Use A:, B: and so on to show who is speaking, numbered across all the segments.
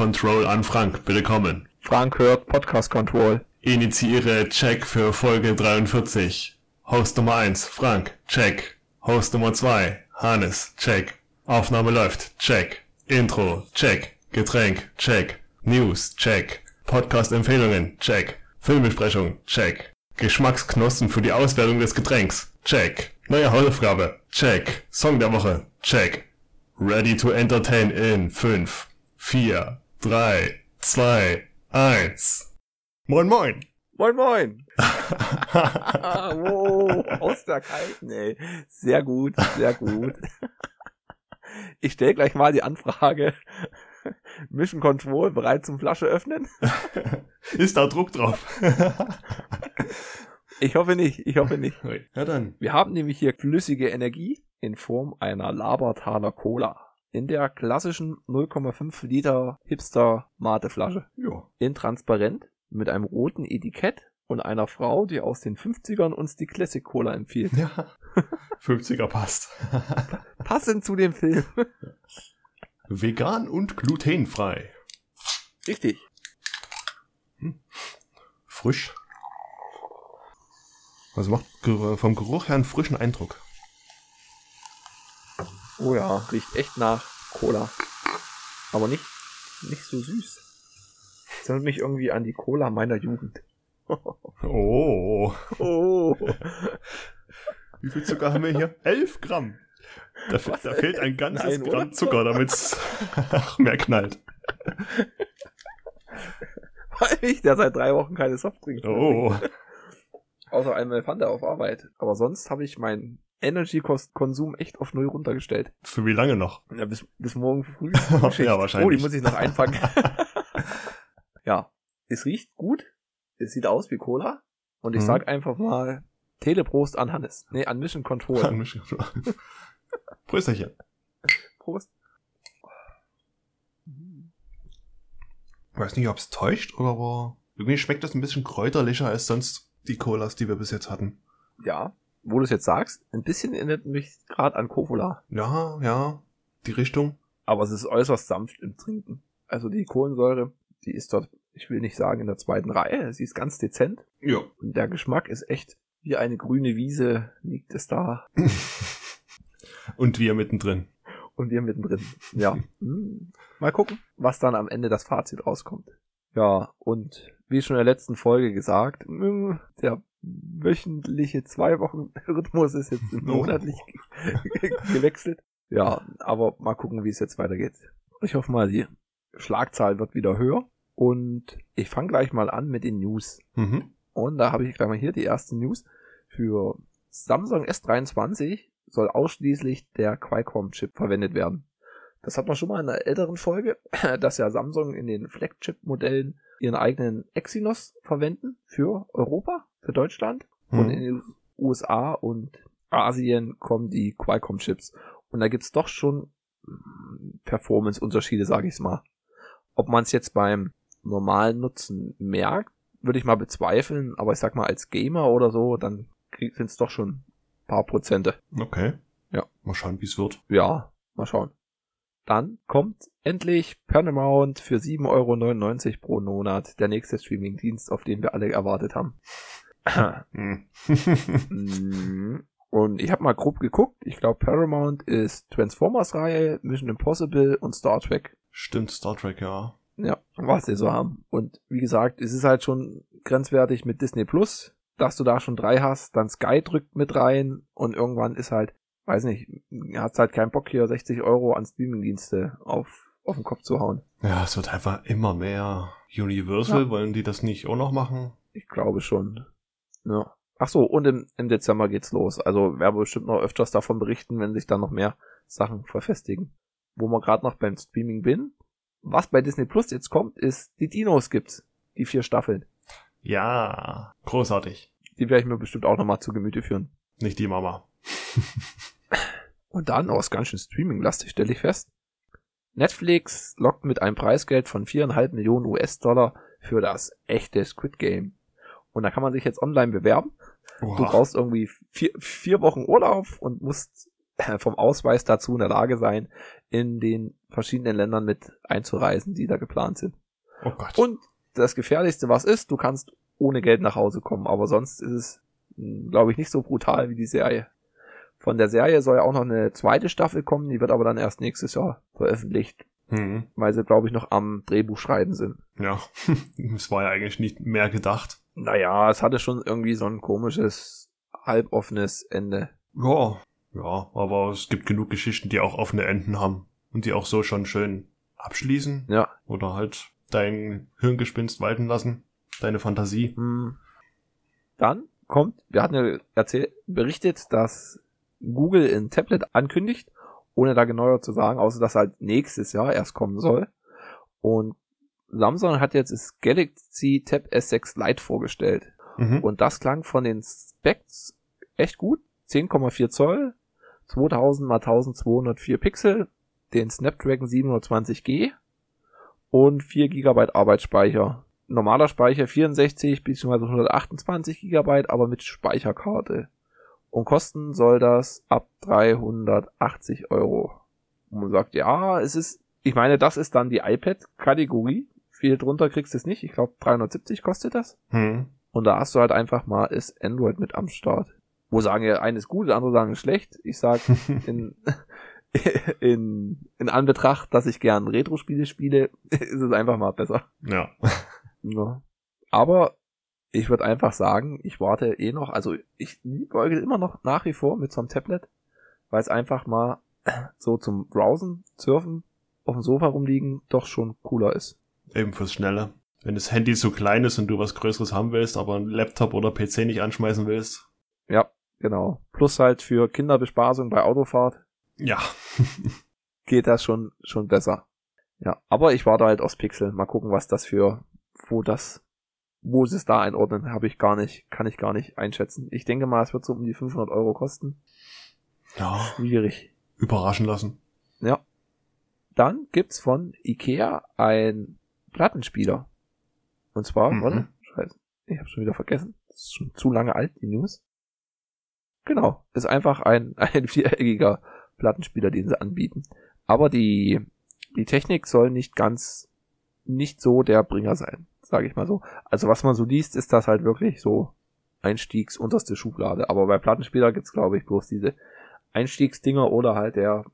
A: Control an Frank. Bitte kommen.
B: Frank hört Podcast Control.
A: Initiiere Check für Folge 43. Host Nummer 1, Frank, check. Host Nummer 2, Hannes, check. Aufnahme läuft, check. Intro, check. Getränk, check. News, check. Podcast-Empfehlungen, check. Filmbesprechung, check. Geschmacksknospen für die Auswertung des Getränks, check. Neue Hausaufgabe, check. Song der Woche, check. Ready to entertain in 5, 4, 3, 2, 1. Moin moin!
B: Moin moin! ah, wow, aus der Kalten, ey. Sehr gut, sehr gut. Ich stelle gleich mal die Anfrage. Mission Control bereit zum Flasche öffnen?
A: Ist da Druck drauf?
B: ich hoffe nicht, ich hoffe nicht.
A: Ja dann.
B: Wir haben nämlich hier flüssige Energie in Form einer Labertaler Cola. In der klassischen 0,5 Liter Hipster Mateflasche.
A: Ja.
B: In transparent mit einem roten Etikett und einer Frau, die aus den 50ern uns die Classic Cola empfiehlt.
A: Ja. 50er passt.
B: Passend zu dem Film.
A: Vegan und glutenfrei.
B: Richtig.
A: Frisch. Also macht vom Geruch her einen frischen Eindruck.
B: Oh ja, riecht echt nach Cola. Aber nicht, nicht so süß. Das erinnert mich irgendwie an die Cola meiner Jugend.
A: Oh.
B: Oh.
A: Wie viel Zucker haben wir hier? 11 Gramm. Da, fe- da fehlt ein ganzes
B: Nein, oder?
A: Gramm Zucker, damit es mehr knallt.
B: Weil ich, der seit drei Wochen keine Softdrinks mehr
A: Oh.
B: trinkt. Außer einem Elefante auf Arbeit. Aber sonst habe ich meinen Energy-Konsum echt auf null runtergestellt.
A: Für wie lange noch?
B: Ja, bis, bis morgen früh.
A: Ja, wahrscheinlich.
B: Oh, die muss ich noch einpacken. ja, es riecht gut. Es sieht aus wie Cola. Und ich
A: Mhm.
B: sag einfach mal Teleprost an Hannes. Nee, an Mission Control.
A: Prösterchen.
B: Prost.
A: Weiß nicht, ob es täuscht, oder aber irgendwie schmeckt das ein bisschen kräuterlicher als sonst die Colas, die wir bis jetzt hatten.
B: Ja, wo du es jetzt sagst, ein bisschen erinnert mich gerade an Cola.
A: Ja, ja, die Richtung.
B: Aber es ist äußerst sanft im Trinken. Also die Kohlensäure, die ist dort, ich will nicht sagen in der zweiten Reihe, sie ist ganz dezent.
A: Ja.
B: Und der Geschmack ist echt wie eine grüne Wiese liegt es da.
A: Und wir mittendrin.
B: Und wir mittendrin. Ja. Hm. Mal gucken, was dann am Ende das Fazit rauskommt. Ja, und wie schon in der letzten Folge gesagt, hm, der wöchentliche zwei Wochen Rhythmus ist jetzt monatlich ge- gewechselt. Ja, aber mal gucken, wie es jetzt weitergeht. Ich hoffe mal, die Schlagzahl wird wieder höher. Und ich fange gleich mal an mit den News.
A: Mhm.
B: Und da habe ich gleich mal hier die erste News. Für Samsung S23 soll ausschließlich der Qualcomm-Chip verwendet werden. Das hat man schon mal in einer älteren Folge, dass ja Samsung in den Flagship-Modellen ihren eigenen Exynos verwenden für Europa, für Deutschland. Und
A: Mhm.
B: in den USA und Asien kommen die Qualcomm-Chips. Und da gibt's doch schon mm, Performance-Unterschiede, sage ich's mal. Ob man es jetzt beim normalen Nutzen merkt, würde ich mal bezweifeln, aber ich sag mal, als Gamer oder so, dann sind es doch schon ein paar Prozente.
A: Okay.
B: Ja.
A: Mal schauen, wie es wird.
B: Ja, mal schauen. Dann kommt endlich Paramount für 7,99 Euro pro Monat, der nächste Streaming-Dienst, auf den wir alle erwartet haben.
A: Hm.
B: Mm, Und ich habe mal grob geguckt. Ich glaube, Paramount ist Transformers-Reihe, Mission Impossible und Star Trek.
A: Stimmt, Star Trek, ja.
B: Ja, was sie so haben. Und wie gesagt, es ist halt schon grenzwertig mit Disney Plus, dass du da schon drei hast, dann Sky drückt mit rein und irgendwann ist halt, weiß nicht, hast halt keinen Bock hier 60 Euro an Streamingdienste auf, auf den Kopf zu hauen.
A: Ja, es wird einfach immer mehr. Universal,
B: Ja.
A: wollen die das nicht auch noch machen?
B: Ich glaube schon. Ja. Ach so, und im, im Dezember geht's los. Also werden wir bestimmt noch öfters davon berichten, wenn sich dann noch mehr Sachen verfestigen. Wo wir gerade noch beim Streaming bin. Was bei Disney Plus jetzt kommt, ist die Dinos gibt's. Die vier Staffeln.
A: Ja, großartig.
B: Die werde ich mir bestimmt auch nochmal zu Gemüte führen.
A: Nicht die Mama.
B: Und dann aus ganz schön Streaming-lastig, stelle ich fest. Netflix lockt mit einem Preisgeld von 4,5 Millionen US-Dollar für das echte Squid Game. Und da kann man sich jetzt online bewerben. Du
A: Oha.
B: brauchst irgendwie vier, vier Wochen Urlaub und musst äh, vom Ausweis dazu in der Lage sein, in den verschiedenen Ländern mit einzureisen, die da geplant sind.
A: Oh Gott.
B: Und das Gefährlichste, was ist, du kannst ohne Geld nach Hause kommen, aber sonst ist es, glaube ich, nicht so brutal wie die Serie. Von der Serie soll ja auch noch eine zweite Staffel kommen, die wird aber dann erst nächstes Jahr veröffentlicht,
A: hm.
B: weil sie, glaube ich, noch am Drehbuch schreiben sind.
A: Ja, es war ja eigentlich nicht mehr gedacht.
B: Naja, es hatte schon irgendwie so ein komisches, halboffenes Ende.
A: Ja, ja, aber es gibt genug Geschichten, die auch offene Enden haben und die auch so schon schön abschließen
B: Ja.
A: oder halt dein Hirngespinst walten lassen, deine Fantasie.
B: Hm. Dann kommt, wir hatten ja erzählt, berichtet, dass Google in Tablet ankündigt, ohne da genauer zu sagen, außer dass halt nächstes Jahr erst kommen soll. Und Samsung hat jetzt das Galaxy Tab S6 Lite vorgestellt.
A: Mhm.
B: Und das klang von den Specs echt gut. 10,4 Zoll, 2000 x 1204 Pixel, den Snapdragon 720G und 4 GB Arbeitsspeicher. Normaler Speicher 64 bzw. 128 GB, aber mit Speicherkarte. Und kosten soll das ab 380 Euro. Und man sagt, ja, es ist, ich meine, das ist dann die iPad-Kategorie. Viel drunter kriegst du es nicht. Ich glaube, 370 kostet das.
A: Hm.
B: Und da hast du halt einfach mal ist Android mit am Start. Wo sagen ja, eines gut, andere sagen schlecht. Ich sag in, in, in Anbetracht, dass ich gern Retro-Spiele spiele, ist es einfach mal besser.
A: Ja.
B: Ja. Aber ich würde einfach sagen, ich warte eh noch, also ich liebäugle immer noch nach wie vor mit so einem Tablet, weil es einfach mal so zum Browsen, Surfen, auf dem Sofa rumliegen doch schon cooler ist.
A: Eben fürs Schnelle. Wenn das Handy so klein ist und du was Größeres haben willst, aber einen Laptop oder PC nicht anschmeißen willst.
B: Ja, genau. Plus halt für Kinderbespaßung bei Autofahrt
A: Ja.
B: geht das schon, schon besser. Ja, aber ich warte halt aufs Pixel. Mal gucken, was das für, wo das, wo sie es da einordnen, habe ich gar nicht, kann ich gar nicht einschätzen. Ich denke mal, es wird so um die 500 Euro kosten.
A: Ja.
B: Schwierig.
A: Überraschen lassen.
B: Ja. Dann gibt's von Ikea ein Plattenspieler. Und zwar,
A: Mhm.
B: warte, scheiße, ich habe schon wieder vergessen. Das ist schon zu lange alt, die News. Genau, ist einfach ein, ein viereckiger Plattenspieler, den sie anbieten. Aber die, die Technik soll nicht ganz, nicht so der Bringer sein, sage ich mal so. Also was man so liest, ist das halt wirklich so Einstiegs unterste Schublade. Aber bei Plattenspieler gibt's glaube ich bloß diese Einstiegsdinger oder halt der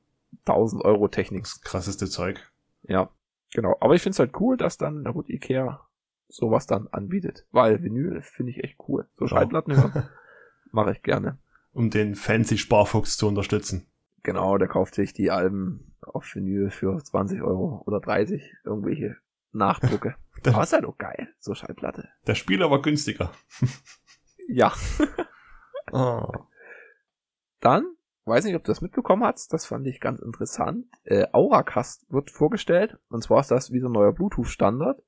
B: 1000 Euro Technik.
A: Das krasseste Zeug.
B: Ja, genau. Aber ich find's halt cool, dass dann, na gut, Ikea sowas dann anbietet. Weil Vinyl finde ich echt cool. So. Schallplatten hören mache ich gerne.
A: Um den fancy Sparfuchs zu unterstützen.
B: Genau, der kauft sich die Alben auf Vinyl für 20 Euro oder 30, irgendwelche Nachdrucke.
A: Der-
B: Aber ist halt auch geil, so Schallplatte.
A: Der Spieler war günstiger.
B: Ja.
A: Oh.
B: Dann, weiß nicht, ob du das mitbekommen hast, das fand ich ganz interessant. Äh, Auracast wird vorgestellt, und zwar ist das wie so ein neuer Bluetooth-Standard,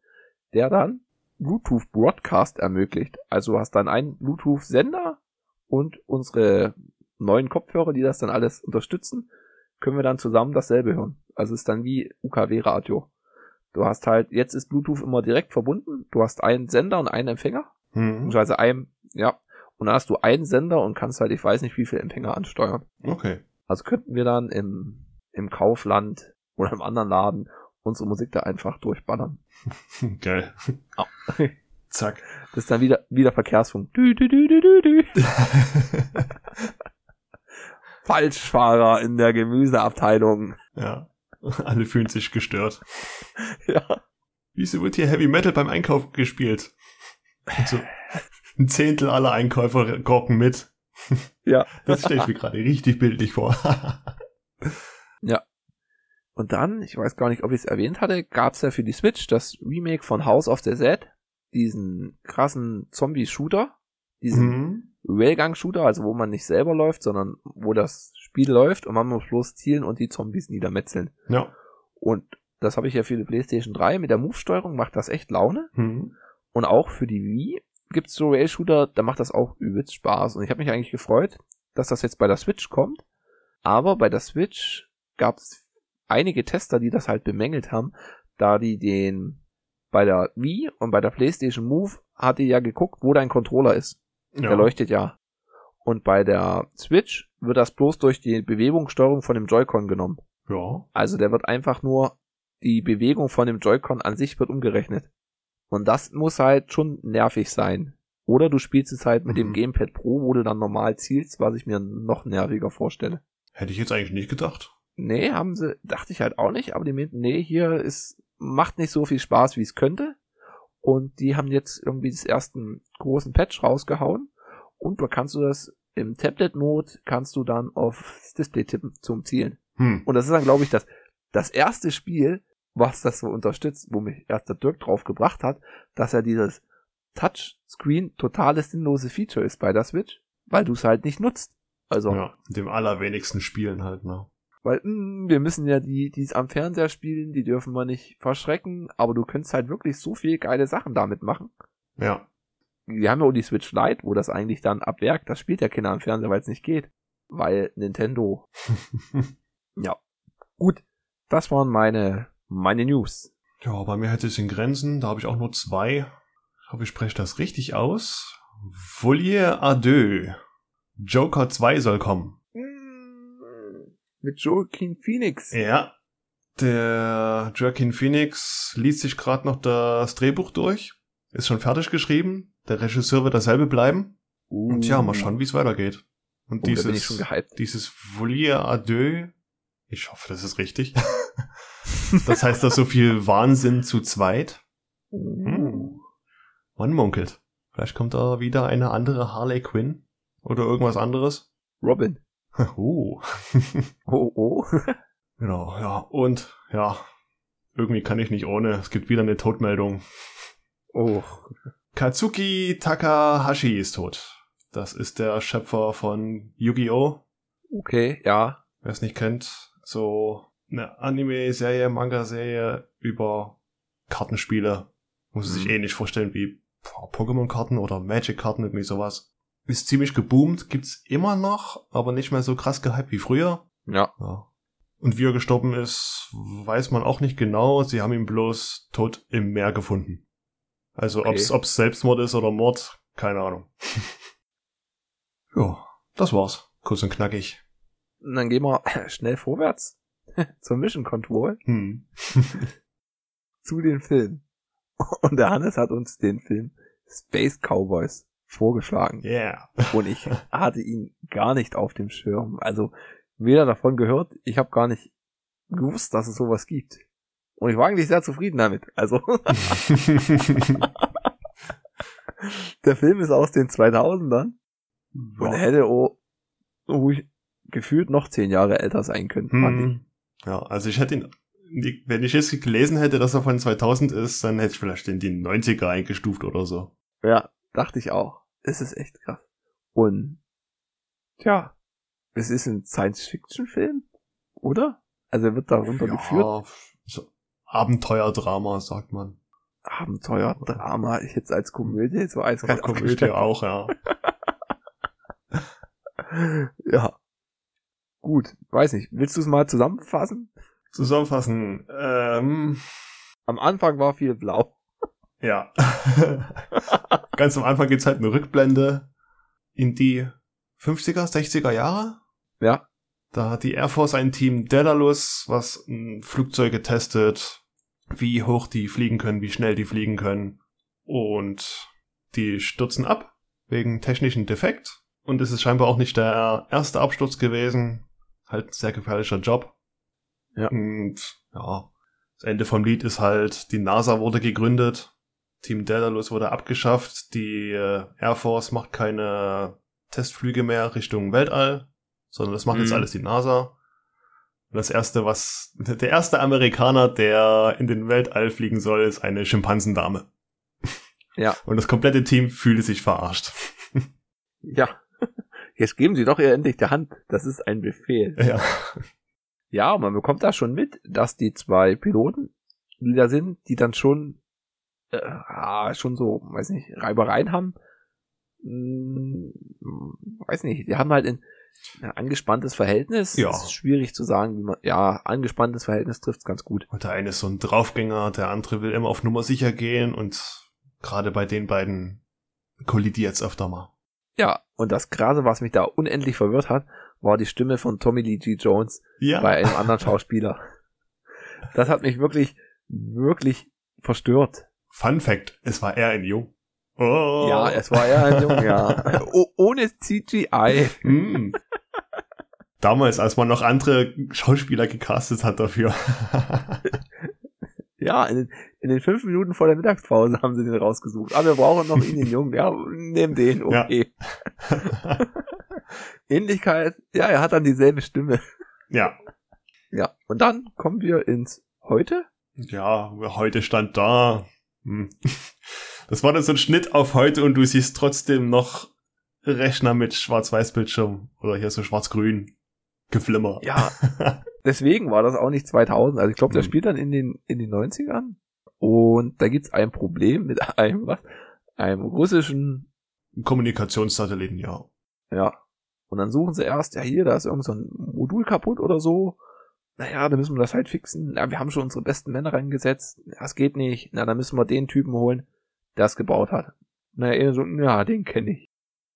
B: der dann Bluetooth Broadcast ermöglicht. Also du hast dann einen Bluetooth-Sender und unsere neuen Kopfhörer, die das dann alles unterstützen, können wir dann zusammen dasselbe hören. Also es ist dann wie UKW-Radio. Du hast halt, jetzt ist Bluetooth immer direkt verbunden. Du hast einen Sender und einen Empfänger
A: Hm.
B: beziehungsweise einem, ja. Und dann hast du einen Sender und kannst halt, ich weiß nicht, wie viele Empfänger ansteuern.
A: Okay.
B: Also könnten wir dann im, im Kaufland oder im anderen Laden unsere Musik da einfach durchballern.
A: Geil.
B: Au.
A: Zack.
B: Das ist dann wieder, wieder Verkehrsfunk. Dü, dü, dü, dü, dü, dü. Falschfahrer in der Gemüseabteilung.
A: ja. Alle fühlen sich gestört.
B: Ja.
A: Wieso wird hier Heavy Metal beim Einkaufen gespielt? Und so ein Zehntel aller Einkäufer korken mit.
B: Ja.
A: Das stelle ich mir gerade richtig bildlich vor.
B: Und dann, ich weiß gar nicht, ob ich es erwähnt hatte, gab's ja für die Switch das Remake von House of the Dead. Diesen krassen Zombie-Shooter. Diesen
A: mhm.
B: Railgun-Shooter, also wo man nicht selber läuft, sondern wo das Spiel läuft und man muss bloß zielen und die Zombies niedermetzeln.
A: Ja.
B: Und das habe ich ja für die PlayStation 3 mit der Move-Steuerung, macht das echt Laune.
A: Mhm.
B: Und auch für die Wii gibt's so Rail-Shooter, da macht das auch übelst Spaß. Und ich habe mich eigentlich gefreut, dass das jetzt bei der Switch kommt. Aber bei der Switch gab's einige Tester, die das halt bemängelt haben, da die den bei der Wii und bei der PlayStation Move hat die ja geguckt, wo dein Controller ist.
A: Ja.
B: Der leuchtet ja. Und bei der Switch wird das bloß durch die Bewegungssteuerung von dem Joy-Con genommen.
A: Ja.
B: Also der wird einfach nur, die Bewegung von dem Joy-Con an sich wird umgerechnet. Und das muss halt schon nervig sein. Oder du spielst es halt mit dem
A: Mhm.
B: Gamepad Pro, wo du dann normal zielst, was ich mir noch nerviger vorstelle.
A: Hätte ich jetzt eigentlich nicht gedacht.
B: Nee, haben sie, dachte ich halt auch nicht, aber die meinten, nee, hier ist, macht nicht so viel Spaß, wie es könnte. Und die haben jetzt irgendwie das ersten großen Patch rausgehauen. Und da kannst du das im Tablet-Mode, kannst du dann aufs Display tippen zum Zielen.
A: Hm.
B: Und das ist dann, glaube ich, das, das erste Spiel, was das so unterstützt, wo mich erst der Dirk drauf gebracht hat, dass er dieses Touchscreen totales sinnlose Feature ist bei der Switch, weil du es halt nicht nutzt. Also,
A: Ja, dem allerwenigsten Spielen halt, ne?
B: Weil mh, wir müssen ja die, die es am Fernseher spielen, die dürfen wir nicht verschrecken, aber du könntest halt wirklich so viel geile Sachen damit machen.
A: Ja.
B: Wir haben ja auch die Switch Lite, wo das eigentlich dann ab Werk, das spielt ja keiner am Fernseher, weil es nicht geht. Weil Nintendo. Ja. Gut. Das waren meine, meine News.
A: Ja, bei mir hätte es in Grenzen. Da habe ich auch nur zwei. Ich hoffe, ich spreche das richtig aus. Volier à deux. Joker 2 soll kommen.
B: Mit Joaquin Phoenix.
A: Ja. Der Joaquin Phoenix liest sich gerade noch das Drehbuch durch. Ist schon fertig geschrieben. Der Regisseur wird dasselbe bleiben. Und ja, mal schauen, wie es weitergeht. Und
B: Uh, da
A: dieses, dieses Volier à deux. Ich hoffe, das ist richtig. das heißt, dass so viel Wahnsinn zu zweit.
B: Uh.
A: Man munkelt. Vielleicht kommt da wieder eine andere Harley Quinn. Oder irgendwas anderes.
B: Robin.
A: Oh.
B: Oh, oh.
A: genau, ja. Und, ja. Irgendwie kann ich nicht ohne. Es gibt wieder eine Todmeldung.
B: Oh.
A: Katsuki Takahashi ist tot. Das ist der Schöpfer von Yu-Gi-Oh!
B: Okay, ja.
A: Wer es nicht kennt. So eine Anime-Serie, Manga-Serie über Kartenspiele. Muss es sich
B: Mhm.
A: ähnlich vorstellen wie Pokémon-Karten oder Magic-Karten, irgendwie sowas. Ist ziemlich geboomt, gibt's immer noch, aber nicht mehr so krass gehypt wie früher.
B: Ja.
A: Ja. Und wie er gestorben ist, weiß man auch nicht genau. Sie haben ihn bloß tot im Meer gefunden. Also
B: Okay.
A: ob's, ob's Selbstmord ist oder Mord, keine Ahnung. ja, das war's. Kurz und knackig.
B: Und dann gehen wir schnell vorwärts zur Mission Control
A: Hm.
B: zu den Filmen. Und der Hannes hat uns den Film Space Cowboys vorgeschlagen.
A: Yeah.
B: Und ich hatte ihn gar nicht auf dem Schirm. Also weder davon gehört, ich habe gar nicht gewusst, dass es sowas gibt. Und ich war eigentlich sehr zufrieden damit. Also der Film ist aus den 2000ern und er
A: ja.
B: hätte auch ruhig gefühlt noch zehn Jahre älter sein können. fand ich.
A: Hm. ja, also ich hätte ihn, wenn ich jetzt gelesen hätte, dass er von 2000 ist, dann hätte ich vielleicht in die 90er eingestuft oder so.
B: Ja, dachte ich auch. Es ist echt krass. Und tja, es ist ein Science-Fiction-Film, oder? Also er wird darunter geführt.
A: Ja, so Abenteuerdrama, sagt man.
B: Abenteuer, Drama, ich jetzt als Komödie so als
A: Komödie auch, ja.
B: Ja. Gut, weiß nicht. Willst du es mal zusammenfassen?
A: Zusammenfassen, ähm,
B: Am Anfang war viel blau.
A: Ja. Ganz am Anfang gibt's halt eine Rückblende in die 50er, 60er Jahre.
B: Ja.
A: Da hat die Air Force ein Team Daedalus, was Flugzeuge testet, wie hoch die fliegen können, wie schnell die fliegen können. Und die stürzen ab wegen technischen Defekt. Und es ist scheinbar auch nicht der erste Absturz gewesen. Halt ein sehr gefährlicher Job.
B: Ja.
A: Und ja, das Ende vom Lied ist halt, die NASA wurde gegründet, Team Daedalus wurde abgeschafft, die äh, Air Force macht keine Testflüge mehr Richtung Weltall, sondern das macht jetzt
B: Mhm.
A: alles die NASA. Und das erste, was, der erste Amerikaner, der in den Weltall fliegen soll, ist eine Schimpansendame.
B: Ja.
A: Und das komplette Team fühlte sich verarscht.
B: Ja. Jetzt geben sie doch ihr endlich die Hand. Das ist ein Befehl.
A: Ja.
B: Ja, man bekommt da schon mit, dass die zwei Piloten, die da sind, die dann schon, äh, schon so, weiß nicht, Reibereien haben. Hm, weiß nicht, die haben halt ein, ein angespanntes Verhältnis.
A: Ja.
B: Es ist schwierig zu sagen, wie man, ja, angespanntes Verhältnis trifft's ganz gut.
A: Und der eine ist so ein Draufgänger, der andere will immer auf Nummer sicher gehen und gerade bei den beiden kollidiert's öfter mal.
B: Ja, und das Gerade, was mich da unendlich verwirrt hat, war die Stimme von Tommy Lee G. Jones
A: Ja.
B: bei einem anderen Schauspieler. Das hat mich wirklich, wirklich verstört.
A: Fun Fact, es war er ein Jung. Oh.
B: Ja, es war ja ein Junge, ja. Oh, ohne CGI.
A: Hm. Damals, als man noch andere Schauspieler gecastet hat dafür.
B: Ja, in den, in den fünf Minuten vor der Mittagspause haben sie den rausgesucht. Aber wir brauchen noch ihn, den Jungen. Ja, nehmen den, okay. Ähnlichkeit, ja, er hat dann dieselbe Stimme.
A: ja.
B: Ja, und dann kommen wir ins Heute.
A: Ja, heute stand da. Hm. Das war dann so ein Schnitt auf heute und du siehst trotzdem noch Rechner mit Schwarz-Weiß-Bildschirm oder hier so schwarz-grün Geflimmer.
B: Ja, deswegen war das auch nicht 2000. Also ich glaube, der
A: Hm.
B: spielt dann in den, in den 90ern. Und da gibt's ein Problem mit einem, was? Einem russischen,
A: Kommunikationssatelliten, ja.
B: ja. Und dann suchen sie erst, ja hier, da ist irgend so ein Modul kaputt oder so. Naja, dann müssen wir das halt fixen. Ja, wir haben schon unsere besten Männer reingesetzt. Ja, das geht nicht. Na, dann müssen wir den Typen holen, der es gebaut hat. Naja, er so, ja, den kenne ich.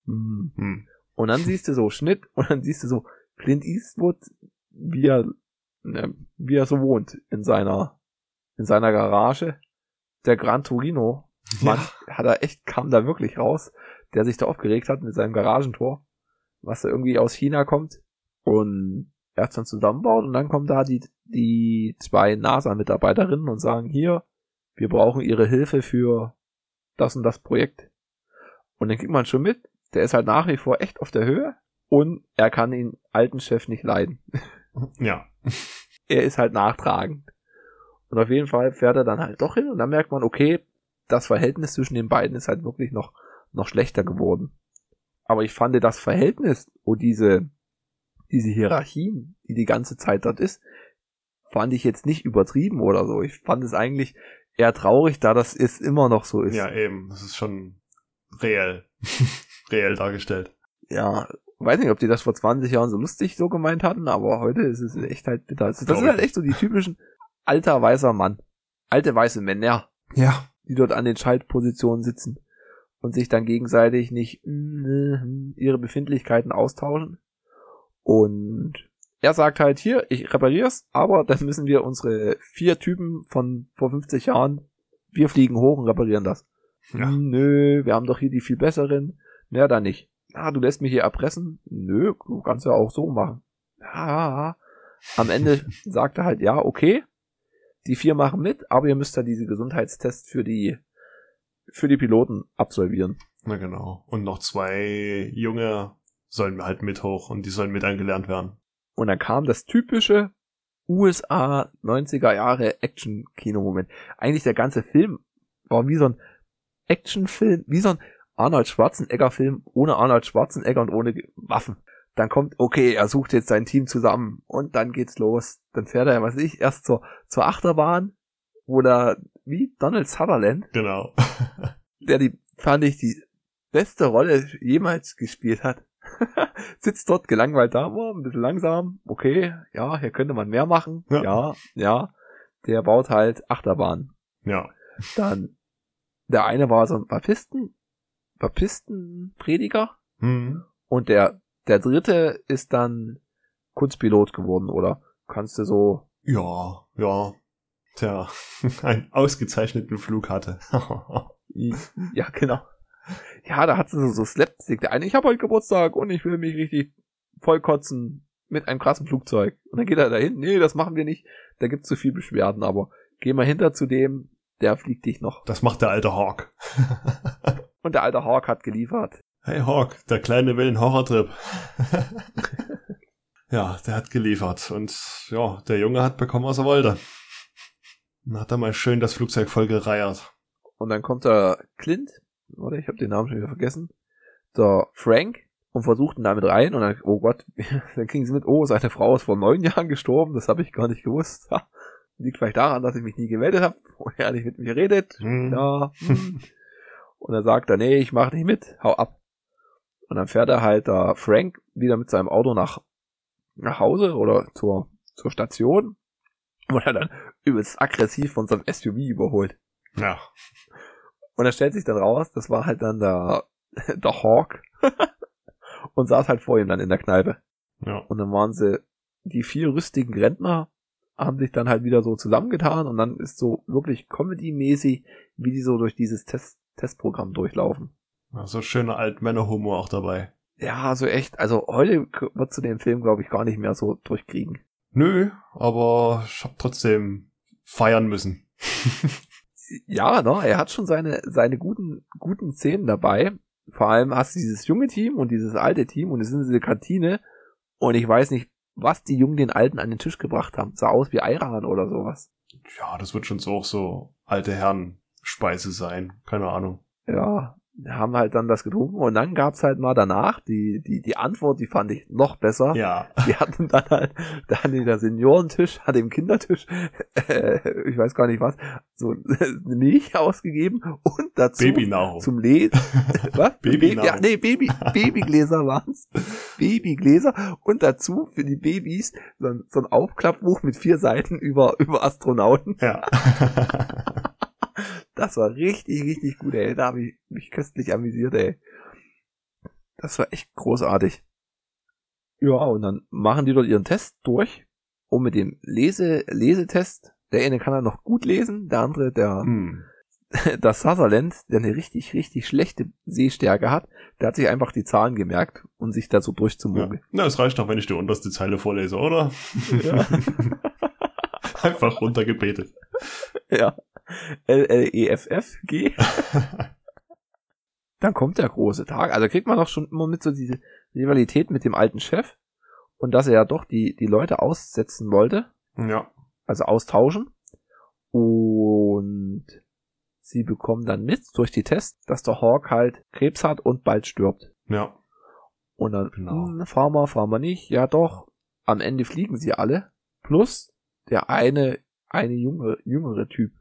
B: Hm.
A: Hm.
B: Und dann siehst du so Schnitt und dann siehst du so Clint Eastwood, wie er, ne, wie er so wohnt in seiner, in seiner Garage. Der Gran Torino, Mann, hat er echt, kam da wirklich raus, der sich da aufgeregt hat mit seinem Garagentor, was da irgendwie aus China kommt. Und er hat's dann zusammenbaut und dann kommen da die, die zwei NASA-Mitarbeiterinnen und sagen, hier, wir brauchen ihre Hilfe für das und das Projekt. Und dann kriegt man schon mit, der ist halt nach wie vor echt auf der Höhe und er kann den alten Chef nicht leiden.
A: Ja.
B: Er ist halt nachtragend. Und auf jeden Fall fährt er dann halt doch hin und dann merkt man, okay, das Verhältnis zwischen den beiden ist halt wirklich noch, noch schlechter geworden. Aber ich fand das Verhältnis und diese, diese Hierarchien, die die ganze Zeit dort ist, fand ich jetzt nicht übertrieben oder so. Ich fand es eigentlich eher traurig, da das ist immer noch so ist.
A: Ja, eben. Das ist schon reell. reell dargestellt.
B: ja, weiß nicht, ob die das vor 20 Jahren so lustig so gemeint hatten, aber heute ist es echt halt bitter. Also das sind halt echt so die typischen alter weißer Mann. Alte weiße Männer,
A: Ja.
B: die dort an den Schaltpositionen sitzen und sich dann gegenseitig nicht mm, ihre Befindlichkeiten austauschen. Und er sagt halt hier, ich reparier's, aber dann müssen wir unsere vier Typen von vor 50 Jahren, wir fliegen hoch und reparieren das.
A: Ja.
B: Nö, wir haben doch hier die viel besseren. Na, dann nicht. Ah, du lässt mich hier erpressen? Nö, du kannst ja auch so machen. Ja, am Ende sagt er halt, ja, okay, die vier machen mit, aber ihr müsst ja diese Gesundheitstests für die, für die Piloten absolvieren.
A: Na genau. Und noch zwei Junge sollen halt mit hoch und die sollen mit angelernt werden.
B: Und dann kam das typische USA 90er Jahre Action-Kino-Moment. Eigentlich der ganze Film war wie so ein Actionfilm, wie so ein Arnold Schwarzenegger-Film ohne Arnold Schwarzenegger und ohne Waffen. Dann kommt, okay, er sucht jetzt sein Team zusammen und dann geht's los. Dann fährt er, was weiß ich, erst zur, zur Achterbahn, wo da, wie Donald Sutherland,
A: Genau.
B: der die, fand ich, die beste Rolle jemals gespielt hat. Sitzt dort gelangweilt da, oh, ein bisschen langsam, okay, ja, hier könnte man mehr machen,
A: Ja.
B: ja, ja. Der baut halt Achterbahn.
A: ja.
B: Dann, der eine war so ein Baptisten, Baptistenprediger
A: Hm.
B: und der, der dritte ist dann Kunstpilot geworden, oder? Kannst du so,
A: Ja, ja. Der einen ausgezeichneten Flug hatte.
B: ja, genau. Ja, da hat sie so, so Slapstick. Der eine, ich habe heute Geburtstag und ich will mich richtig vollkotzen mit einem krassen Flugzeug. Und dann geht er dahin, nee, das machen wir nicht. Da gibt's zu viel Beschwerden, aber geh mal hinter zu dem, der fliegt dich noch.
A: Das macht der alte Hawk.
B: Und der alte Hawk hat geliefert.
A: Hey Hawk, der Kleine will einen Horrortrip. ja, der hat geliefert. Und ja, der Junge hat bekommen, was er wollte. Dann hat er mal schön das Flugzeug voll gereiert.
B: Und dann kommt der Clint, oder ich habe den Namen schon wieder vergessen, der Frank und versucht ihn damit rein und dann, oh Gott, dann kriegen sie mit, oh, seine Frau ist vor neun Jahren gestorben, das habe ich gar nicht gewusst. Liegt vielleicht daran, dass ich mich nie gemeldet habe und er nicht mit mir redet.
A: Hm.
B: Ja. Hm. Und dann sagt er, nee, ich mach nicht mit, hau ab. Und dann fährt er halt da Frank wieder mit seinem Auto nach, nach Hause oder zur, zur Station, wo er dann übelst aggressiv von seinem SUV überholt.
A: Ja.
B: Und da stellt sich dann raus, das war halt dann der, der Hawk und saß halt vor ihm dann in der Kneipe.
A: Ja.
B: Und dann waren sie, die vier rüstigen Rentner haben sich dann halt wieder so zusammengetan und dann ist so wirklich Comedy-mäßig, wie die so durch dieses Test Testprogramm durchlaufen.
A: ja so schöner Altmänner-Humor auch dabei.
B: Ja, also echt, also heute würdest du den Film, glaube ich, gar nicht mehr so durchkriegen.
A: Nö, aber ich hab trotzdem feiern müssen.
B: Ja, ne, er hat schon seine, seine guten, guten Szenen dabei. Vor allem hast du dieses junge Team und dieses alte Team und es sind diese Kantine und ich weiß nicht, was die Jungen den Alten an den Tisch gebracht haben. Sah aus wie Eiran oder sowas.
A: Ja, das wird schon so auch so alte Herren Speise sein. Keine Ahnung.
B: Ja, haben halt dann das getrunken und dann gab's halt mal danach die, die, die Antwort, die fand ich noch besser.
A: Ja.
B: Die hatten dann halt, da hatten der Seniorentisch, hat im Kindertisch, äh, ich weiß gar nicht was, so Milch ausgegeben und dazu
A: Babynahrung.
B: zum Lesen. was?
A: Babynahrung.
B: ja, nee, Baby, Babygläser waren's. Babygläser und dazu für die Babys so ein, so ein Aufklappbuch mit vier Seiten über, über Astronauten.
A: Ja.
B: Das war richtig, richtig gut, ey. Da habe ich mich köstlich amüsiert, ey. Das war echt großartig. Ja, und dann machen die dort ihren Test durch. Und mit dem Lese, Lesetest, der eine kann er noch gut lesen, der andere, der,
A: hm.
B: der Sutherland, der eine richtig, richtig schlechte Sehstärke hat, der hat sich einfach die Zahlen gemerkt und sich da so
A: ja.
B: durchzumogeln.
A: Na, es reicht doch, wenn ich die unterste Zeile vorlese, oder?
B: Ja.
A: Einfach runtergebetet.
B: ja. L-L-E-F-F-G. Dann kommt der große Tag. Also kriegt man doch schon immer mit so diese Rivalität mit dem alten Chef. Und dass er ja doch die, die Leute aussetzen wollte.
A: Ja.
B: Also austauschen. Und sie bekommen dann mit durch die Tests, dass der Hawk halt Krebs hat und bald stirbt.
A: Ja.
B: Und dann,
A: Genau.
B: hm, fahren wir, fahren wir nicht. Ja doch. Am Ende fliegen sie alle. Plus der eine, eine junge, jüngere Typ.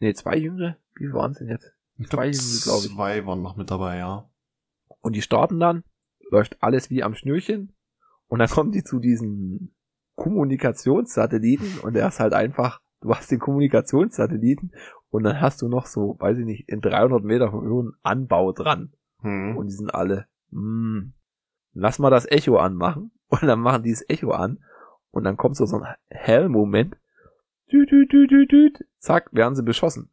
B: Nee, zwei jüngere? Wie waren es denn jetzt?
A: Ich
B: Zwei
A: glaub,
B: Junge, glaub ich.
A: Zwei waren noch mit dabei, ja.
B: Und die starten dann, läuft alles wie am Schnürchen. Und dann kommen die zu diesen Kommunikationssatelliten und er ist halt einfach, du hast den Kommunikationssatelliten und dann hast du noch so, weiß ich nicht, in 300 Meter von einen Anbau dran.
A: Hm.
B: Und die sind alle, hm, lass mal das Echo anmachen. Und dann machen die das Echo an. Und dann kommt so, so ein Hell-Moment. Düt, düt, düt, düt, düt. Zack, werden sie beschossen.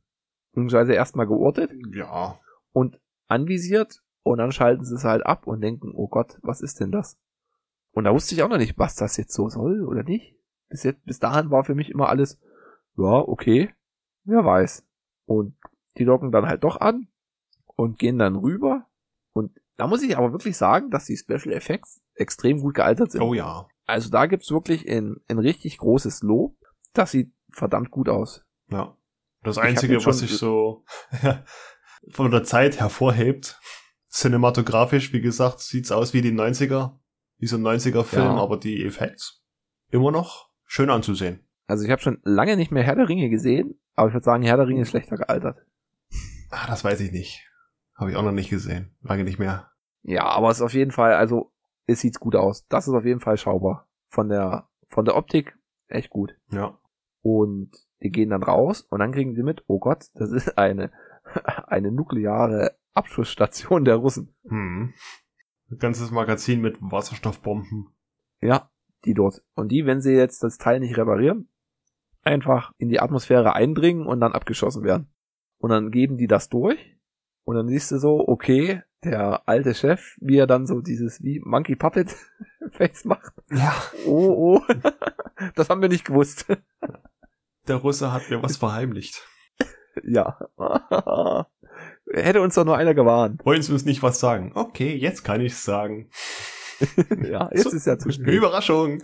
B: Beziehungsweise erstmal geortet
A: Ja.
B: und anvisiert. Und dann schalten sie es halt ab und denken, oh Gott, was ist denn das? Und da wusste ich auch noch nicht, was das jetzt so soll oder nicht. Bis jetzt, bis dahin war für mich immer alles, ja, okay, wer weiß. Und die docken dann halt doch an und gehen dann rüber. Und da muss ich aber wirklich sagen, dass die Special Effects extrem gut gealtert sind.
A: Oh ja.
B: Also da gibt's wirklich ein, ein richtig großes Lob. Das sieht verdammt gut aus.
A: Ja. Das Einzige, was sich so von der Zeit hervorhebt, cinematografisch, wie gesagt, sieht's aus wie die 90er, wie so ein 90er-Film,
B: Ja.
A: aber die Effekts immer noch schön anzusehen.
B: Also ich habe schon lange nicht mehr Herr der Ringe gesehen, aber ich würde sagen, Herr der Ringe ist schlechter gealtert.
A: Ah, das weiß ich nicht. Habe ich auch noch nicht gesehen. Lange nicht mehr.
B: Ja, aber es ist auf jeden Fall, also es sieht gut aus. Das ist auf jeden Fall schaubar. Von der von der Optik echt gut.
A: Ja.
B: Und die gehen dann raus und dann kriegen sie mit, oh Gott, das ist eine eine nukleare Abschussstation der Russen.
A: Hm. Ein ganzes Magazin mit Wasserstoffbomben.
B: Ja, die dort. Und die, wenn sie jetzt das Teil nicht reparieren, einfach in die Atmosphäre eindringen und dann abgeschossen werden. Und dann geben die das durch und dann siehst du so, okay, der alte Chef, wie er dann so dieses wie Monkey Puppet Face macht.
A: Ja.
B: Oh, oh. das haben wir nicht gewusst.
A: Der Russe hat mir was verheimlicht.
B: ja. Hätte uns doch nur einer gewarnt.
A: Wollen Sie uns nicht was sagen? Okay, jetzt kann ich's sagen.
B: ja, jetzt
A: So,
B: ist ja zu spät.
A: Überraschung.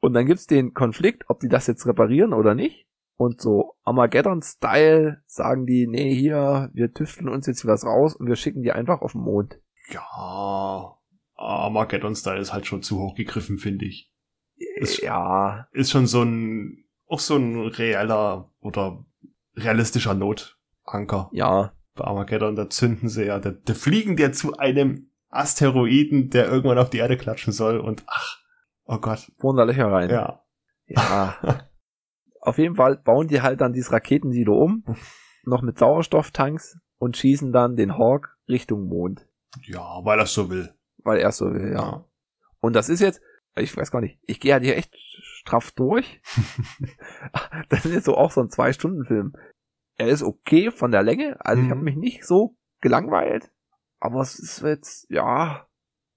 B: Und dann gibt's den Konflikt, ob die das jetzt reparieren oder nicht. Und so Armageddon-Style sagen die, nee, hier, wir tüfteln uns jetzt was raus und wir schicken die einfach auf den Mond.
A: ja. Armageddon-Style ist halt schon zu hoch gegriffen, finde ich. Ist-
B: ja,
A: Ist schon so ein, auch so ein reeller oder realistischer Notanker.
B: ja,
A: Bei Armageddon, da zünden sie ja, da, da fliegen der zu einem Asteroiden, der irgendwann auf die Erde klatschen soll und ach, oh Gott.
B: Löcher rein.
A: Ja.
B: Ja. Auf jeden Fall bauen die halt dann dieses Raketensilo um, noch mit Sauerstofftanks und schießen dann den Hawk Richtung Mond.
A: Ja, weil er so will.
B: Weil er so will, ja. Und das ist jetzt, ich weiß gar nicht, ich gehe halt hier echt straff durch. das ist jetzt so auch so ein Zwei-Stunden-Film. Er ist okay von der Länge, also ich habe
A: Mhm.
B: mich nicht so gelangweilt, aber es ist jetzt, ja,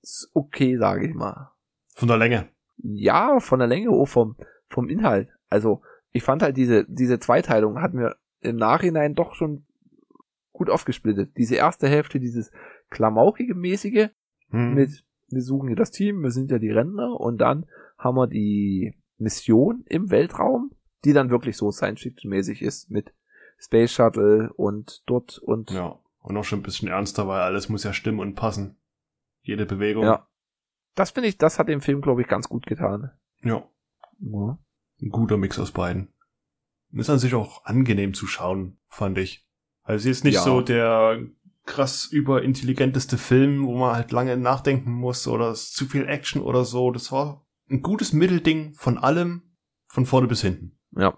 B: ist okay, sage ich mal.
A: Von der Länge.
B: Ja, von der Länge, auch vom, vom Inhalt. Also, ich fand halt diese, diese Zweiteilung hat mir im Nachhinein doch schon gut aufgesplittet. Diese erste Hälfte, dieses klamauchige mäßige
A: Hm.
B: mit, wir suchen hier das Team, wir sind ja die Rentner und dann haben wir die Mission im Weltraum, die dann wirklich so Science-Fiction-mäßig ist mit Space Shuttle und dort und
A: Ja. Und auch schon ein bisschen ernster, weil alles muss ja stimmen und passen. Jede Bewegung.
B: Ja. Das finde ich, das hat dem Film, glaube ich, ganz gut getan.
A: Ja.
B: Ja.
A: Ein guter Mix aus beiden. Ist an sich auch angenehm zu schauen, fand ich. Also sie ist nicht
B: Ja.
A: so der krass überintelligenteste Film, wo man halt lange nachdenken muss oder es ist zu viel Action oder so. Das war ein gutes Mittelding von allem, von vorne bis hinten.
B: ja.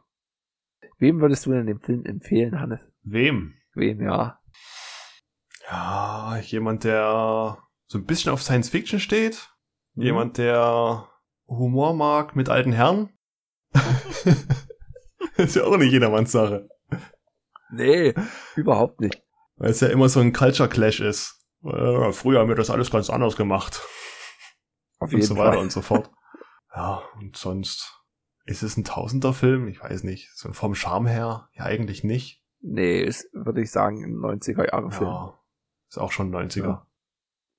B: Wem würdest du denn den Film empfehlen, Hannes?
A: Wem?
B: Wem, ja.
A: Ja, jemand, der so ein bisschen auf Science Fiction steht.
B: Mhm.
A: Jemand, der Humor mag mit alten Herren. ist ja auch nicht jedermanns Sache.
B: Nee, überhaupt nicht.
A: Weil es ja immer so ein Culture Clash ist. Äh, früher haben wir das alles ganz anders gemacht.
B: Auf
A: Und
B: jeden
A: so weiter
B: Fall.
A: und so fort. Ja, und sonst ist es ein Tausender-Film? Ich weiß nicht. So vom Charme her, ja eigentlich nicht.
B: Nee, ist, würde ich sagen, ein 90er-Jahre-Film.
A: Ja, ist auch schon 90er.
B: Ja.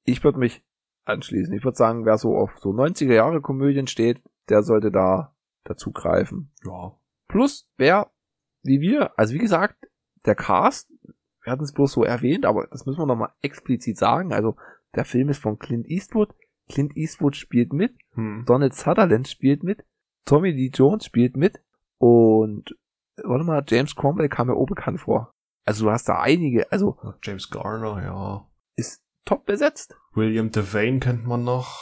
B: Ich würde mich anschließen. Ich würde sagen, wer so auf so 90er-Jahre-Komödien steht, der sollte da dazu greifen.
A: Ja.
B: Plus, wer, wie wir, also wie gesagt, der Cast, wir hatten es bloß so erwähnt, aber das müssen wir nochmal explizit sagen. Also, der Film ist von Clint Eastwood. Clint Eastwood spielt mit.
A: Hm.
B: Donald Sutherland spielt mit. Tommy Lee Jones spielt mit. Und, warte mal, James Cromwell kam mir bekannt vor. Also, du hast da einige, also,
A: James Garner, ja.
B: ist top besetzt.
A: William Devane kennt man noch.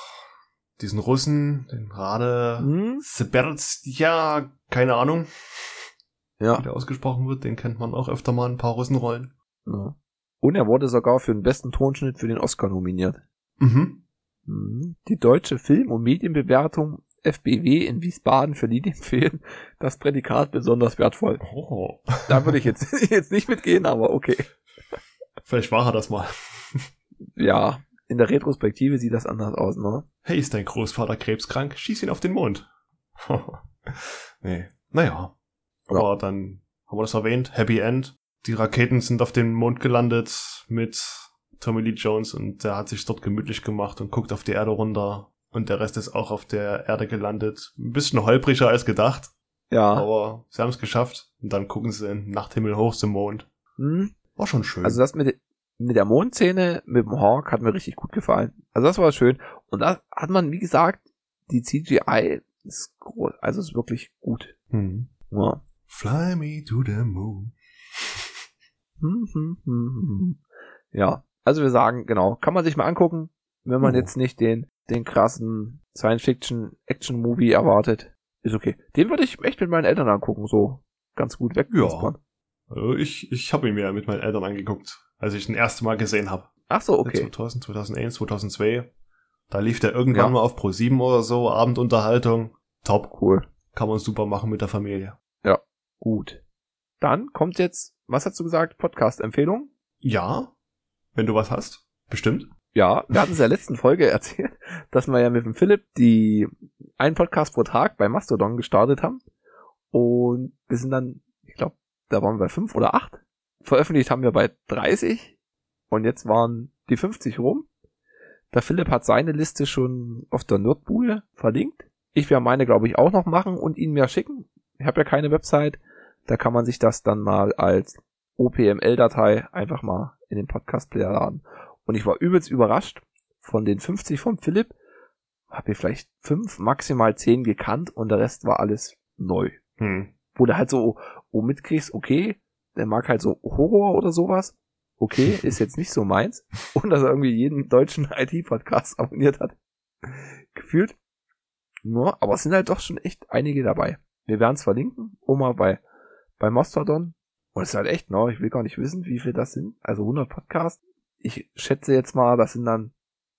A: Diesen Russen, den Rade
B: Hm?
A: Seberzja, keine Ahnung, wie
B: Ja.
A: der ausgesprochen wird, den kennt man auch öfter mal in ein paar Russenrollen.
B: Ja. Und er wurde sogar für den besten Tonschnitt für den Oscar nominiert.
A: Mhm.
B: Mhm. Die deutsche Film- und Medienbewertung FBW in Wiesbaden verlieh dem Film das Prädikat besonders wertvoll.
A: Oh.
B: Da würde ich jetzt, jetzt nicht mitgehen, aber okay.
A: Vielleicht war er das mal.
B: Ja, in der Retrospektive sieht das anders aus, ne?
A: Hey, ist dein Großvater krebskrank? Schieß ihn auf den Mond. nee. Naja. Aber dann haben wir das erwähnt. Happy End. Die Raketen sind auf dem Mond gelandet mit Tommy Lee Jones und der hat sich dort gemütlich gemacht und guckt auf die Erde runter. Und der Rest ist auch auf der Erde gelandet. Ein bisschen holpriger als gedacht,
B: Ja.
A: aber sie haben es geschafft. Und dann gucken sie im Nachthimmel hoch zum Mond.
B: Hm.
A: War schon schön.
B: Also das mit, mit der Mondszene, mit dem Hawk hat mir richtig gut gefallen. Also das war schön. Und da hat man, wie gesagt, die CGI ist groß, also ist wirklich gut.
A: hm.
B: Ja.
A: Fly me to the moon.
B: Hm, hm, hm, hm, hm. Ja, also wir sagen, genau, kann man sich mal angucken, wenn man
A: Oh.
B: jetzt nicht den, den krassen Science-Fiction-Action-Movie erwartet. Ist okay. Den würde ich echt mit meinen Eltern angucken, so ganz gut weg.
A: Ja. Also ich ich habe ihn mir mit meinen Eltern angeguckt, als ich ihn das erste Mal gesehen habe.
B: Ach so, okay.
A: 2000, 2001, 2002. Da lief der irgendwann
B: Ja.
A: mal auf Pro 7 oder so, Abendunterhaltung. Top.
B: Cool.
A: Kann man super machen mit der Familie.
B: Gut. Dann kommt jetzt, was hast du gesagt? Podcast-Empfehlung?
A: Ja, wenn du was hast. Bestimmt.
B: Ja, wir hatten es in der letzten Folge erzählt, dass wir ja mit dem Philipp die einen Podcast pro Tag bei Mastodon gestartet haben. Und wir sind dann, ich glaube, da waren wir bei fünf oder acht. Veröffentlicht haben wir bei 30. Und jetzt waren die 50 rum. Der Philipp hat seine Liste schon auf der Nerdbude verlinkt. Ich werde meine, glaube ich, auch noch machen und ihn mir schicken. Ich habe ja keine Website. Da kann man sich das dann mal als OPML-Datei einfach mal in den Podcast-Player laden. Und ich war übelst überrascht. Von den 50 vom Philipp habe ich vielleicht fünf, maximal zehn gekannt und der Rest war alles neu.
A: Hm.
B: Wo du halt so oh, mitkriegst, okay, der mag halt so Horror oder sowas. Okay, ist jetzt nicht so meins. Und dass er irgendwie jeden deutschen IT-Podcast abonniert hat. Gefühlt. Ja, aber es sind halt doch schon echt einige dabei. Wir werden es verlinken. Oma bei, bei Mastodon. Und es ist halt echt, ne, ich will gar nicht wissen, wie viel das sind. Also 100 Podcasts. ich schätze jetzt mal, das sind dann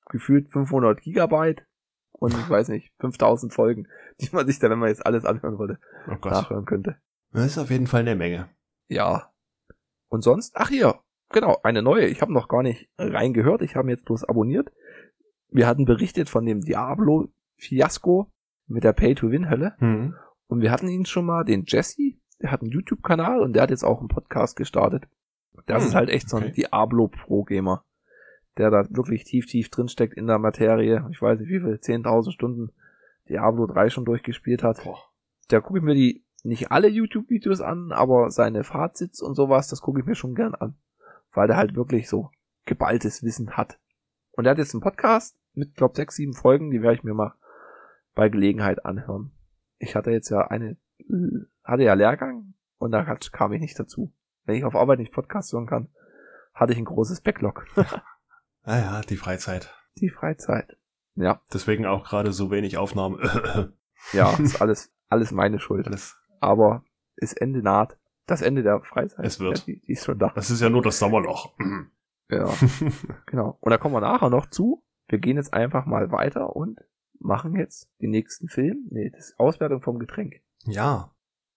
B: gefühlt 500 Gigabyte und ich weiß nicht, 5000 Folgen, die man sich da, wenn man jetzt alles anhören wollte,
A: Oh
B: nachhören könnte.
A: Das ist auf jeden Fall eine Menge.
B: Ja. Und sonst, ach hier, genau, eine neue. Ich habe noch gar nicht reingehört, ich habe jetzt bloß abonniert. Wir hatten berichtet von dem Diablo-Fiasko mit der Pay-to-Win-Hölle.
A: Hm.
B: Und wir hatten ihn schon mal, den Jesse, der hat einen YouTube-Kanal und der hat jetzt auch einen Podcast gestartet. Das
A: Hm,
B: ist halt echt so ein
A: okay.
B: Diablo-Pro-Gamer, der da wirklich tief, tief drinsteckt in der Materie. Ich weiß nicht wie viel, 10.000 Stunden Diablo 3 schon durchgespielt hat.
A: Boah.
B: Da gucke ich mir die, nicht alle YouTube-Videos an, aber seine Fazits und sowas, das gucke ich mir schon gern an. Weil der halt wirklich so geballtes Wissen hat. Und er hat jetzt einen Podcast mit, glaub, sechs, sieben Folgen, die werde ich mir mal bei Gelegenheit anhören. Ich hatte jetzt ja eine, hatte ja Lehrgang und da hat- kam ich nicht dazu. Wenn ich auf Arbeit nicht Podcast hören kann, hatte ich ein großes Backlog.
A: Ah ja, die Freizeit.
B: Die Freizeit. Ja,
A: Deswegen auch gerade so wenig Aufnahmen.
B: ja, ist alles, alles meine Schuld.
A: Alles.
B: Aber das Ende naht. Das Ende der Freizeit.
A: Es wird.
B: Ja, die, die ist schon da.
A: Das ist ja nur das Sommerloch.
B: Ja, genau. Und da kommen wir nachher noch zu. Wir gehen jetzt einfach mal weiter und machen jetzt den nächsten Film. Nee, das ist Auswertung vom Getränk.
A: Ja.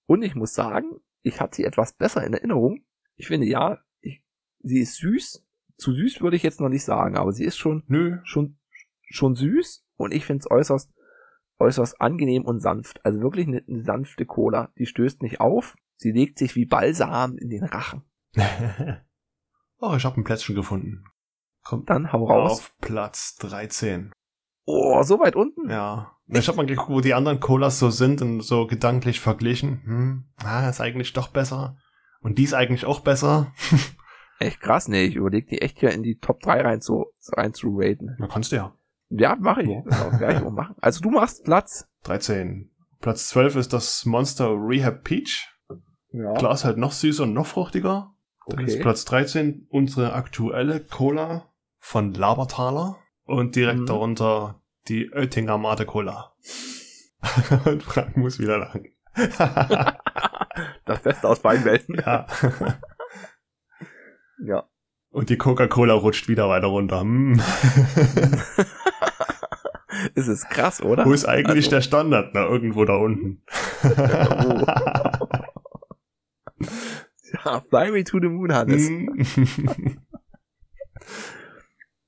B: Und ich muss sagen, ich hatte sie etwas besser in Erinnerung. Ich finde, ja, ich, sie ist süß. Zu süß würde ich jetzt noch nicht sagen, aber sie ist schon,
A: Nö.
B: schon, schon süß und ich finde es äußerst, äußerst angenehm und sanft. Also wirklich eine, eine sanfte Cola. Die stößt nicht auf. Sie legt sich wie Balsam in den Rachen.
A: oh, ich habe ein Plätzchen gefunden. Kommt
B: Dann hau raus.
A: auf Platz 13.
B: Oh, so weit unten?
A: Ja. Ich habe mal geguckt, wo die anderen Colas so sind und so gedanklich verglichen. Hm, ah, ist eigentlich doch besser. Und die ist eigentlich auch besser.
B: Echt krass, nee, ich überlege die echt hier in die Top 3 rein zu, rein zu raten.
A: Na, kannst du ja.
B: Ja, mache ich.
A: Ja.
B: Gleich mal machen. Also du machst Platz.
A: 13. Platz 12 ist das Monster Rehab Peach.
B: Ja.
A: Klar ist halt noch süßer und noch fruchtiger. Dann ist
B: Okay.
A: Platz 13 unsere aktuelle Cola von Labertaler. Und direkt
B: Mhm.
A: darunter die Oettinger Mate Cola. und Frank muss wieder lang.
B: Das Beste aus beiden Welten.
A: ja.
B: Ja.
A: Und die Coca-Cola rutscht wieder weiter runter. Hm.
B: Es ist krass, oder?
A: Wo ist eigentlich
B: Also-
A: der Standard? Na, irgendwo da unten.
B: Ja, fly me to the moon, Hannes.
A: Hm.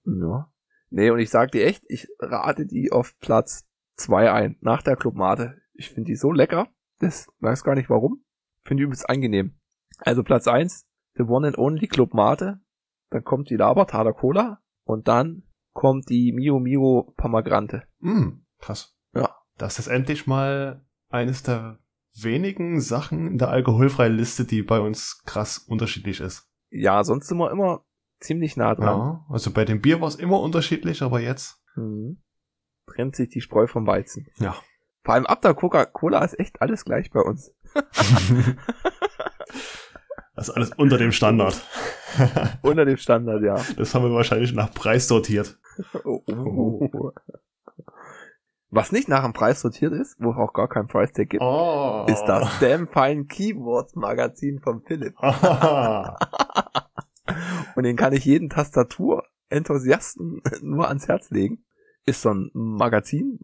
B: Ja. Nee, und ich sag dir echt, ich rate die auf Platz 2 ein, nach der Clubmate. Ich finde die so lecker, das weiß gar nicht warum. Finde die übelst angenehm. Also Platz 1, the one and only Clubmate. Dann kommt die Labertaler Cola und dann kommt die Mio Mio Pamagrante.
A: Hm, krass.
B: Ja.
A: Das ist endlich mal eines der wenigen Sachen in der alkoholfreien Liste, die bei uns krass unterschiedlich ist.
B: Ja, sonst sind wir immer ziemlich nah dran.
A: Ja, also bei dem Bier war es immer unterschiedlich, aber jetzt.
B: Mhm. Trennt sich die Spreu vom Weizen.
A: Ja.
B: Vor allem ab der Coca-Cola ist echt alles gleich bei uns.
A: Das ist alles unter dem Standard.
B: Unter dem Standard, ja.
A: Das haben wir wahrscheinlich nach Preis sortiert.
B: Oh, oh. Was nicht nach dem Preis sortiert ist, wo es auch gar kein Price Tag gibt,
A: Oh.
B: ist das Damn Fine Keyboards Magazin von Philipp. Und den kann ich jeden Tastatur-Enthusiasten nur ans Herz legen. Ist so ein Magazin.